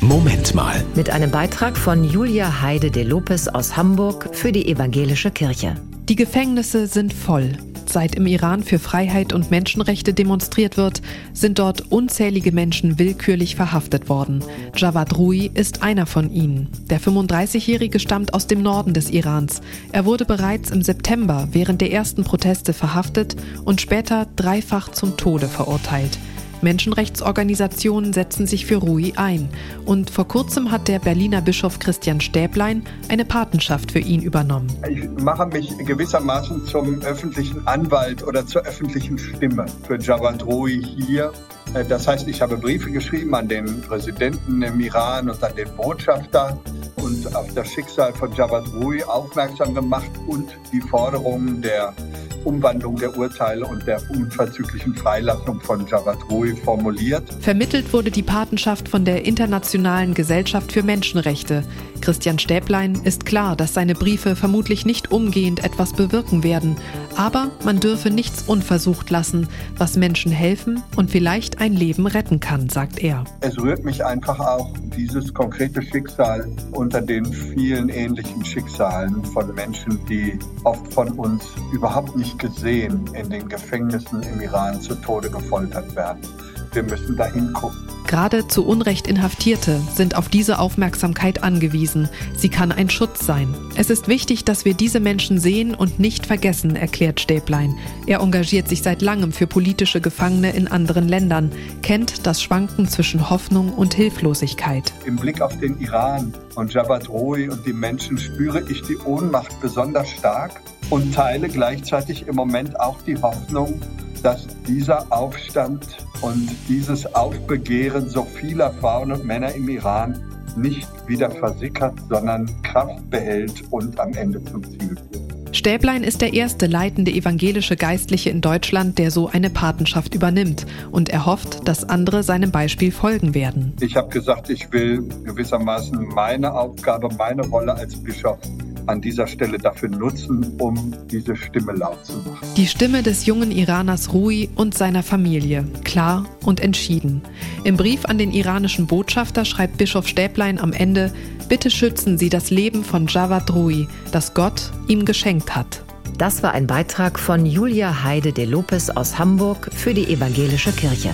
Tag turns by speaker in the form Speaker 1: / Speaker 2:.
Speaker 1: Moment mal.
Speaker 2: Mit einem Beitrag von Julia Heide de Lopez aus Hamburg für die Evangelische Kirche.
Speaker 3: Die Gefängnisse sind voll. Seit im Iran für Freiheit und Menschenrechte demonstriert wird, sind dort unzählige Menschen willkürlich verhaftet worden. Javad Rui ist einer von ihnen. Der 35-Jährige stammt aus dem Norden des Irans. Er wurde bereits im September während der ersten Proteste verhaftet und später dreifach zum Tode verurteilt. Menschenrechtsorganisationen setzen sich für Rui ein. Und vor kurzem hat der Berliner Bischof Christian Stäblein eine Patenschaft für ihn übernommen.
Speaker 4: Ich mache mich gewissermaßen zum öffentlichen Anwalt oder zur öffentlichen Stimme für Javad Rui hier. Äh, das heißt, ich habe Briefe geschrieben an den Präsidenten im Iran und an den Botschafter und auf das Schicksal von Javad Rui aufmerksam gemacht und die Forderungen der Umwandlung der Urteile und der unverzüglichen Freilassung von Javad Rui formuliert.
Speaker 3: Vermittelt wurde die Patenschaft von der Internationalen Gesellschaft für Menschenrechte. Christian Stäblein ist klar, dass seine Briefe vermutlich nicht umgehend etwas bewirken werden. Aber man dürfe nichts unversucht lassen, was Menschen helfen und vielleicht ein Leben retten kann, sagt er.
Speaker 4: Es rührt mich einfach auch dieses konkrete Schicksal unter den vielen ähnlichen Schicksalen von Menschen, die oft von uns überhaupt nicht gesehen in den Gefängnissen im Iran zu Tode gefoltert werden. Wir müssen da hingucken.
Speaker 3: Gerade zu Unrecht Inhaftierte sind auf diese Aufmerksamkeit angewiesen. Sie kann ein Schutz sein. Es ist wichtig, dass wir diese Menschen sehen und nicht vergessen, erklärt Stäblein. Er engagiert sich seit langem für politische Gefangene in anderen Ländern, kennt das Schwanken zwischen Hoffnung und Hilflosigkeit.
Speaker 4: Im Blick auf den Iran und Jabhat Roi und die Menschen spüre ich die Ohnmacht besonders stark und teile gleichzeitig im Moment auch die Hoffnung, dass dieser Aufstand und dieses Aufbegehren so vieler Frauen und Männer im Iran nicht wieder versickert, sondern Kraft behält und am Ende zum Ziel führt.
Speaker 3: Stäblein ist der erste leitende evangelische Geistliche in Deutschland, der so eine Patenschaft übernimmt. Und er hofft, dass andere seinem Beispiel folgen werden.
Speaker 4: Ich habe gesagt, ich will gewissermaßen meine Aufgabe, meine Rolle als Bischof an dieser Stelle dafür nutzen, um diese Stimme laut zu machen.
Speaker 3: Die Stimme des jungen Iraners Rui und seiner Familie, klar und entschieden. Im Brief an den iranischen Botschafter schreibt Bischof Stäblein am Ende, bitte schützen Sie das Leben von Javad Rui, das Gott ihm geschenkt hat.
Speaker 2: Das war ein Beitrag von Julia Heide de Lopez aus Hamburg für die Evangelische Kirche.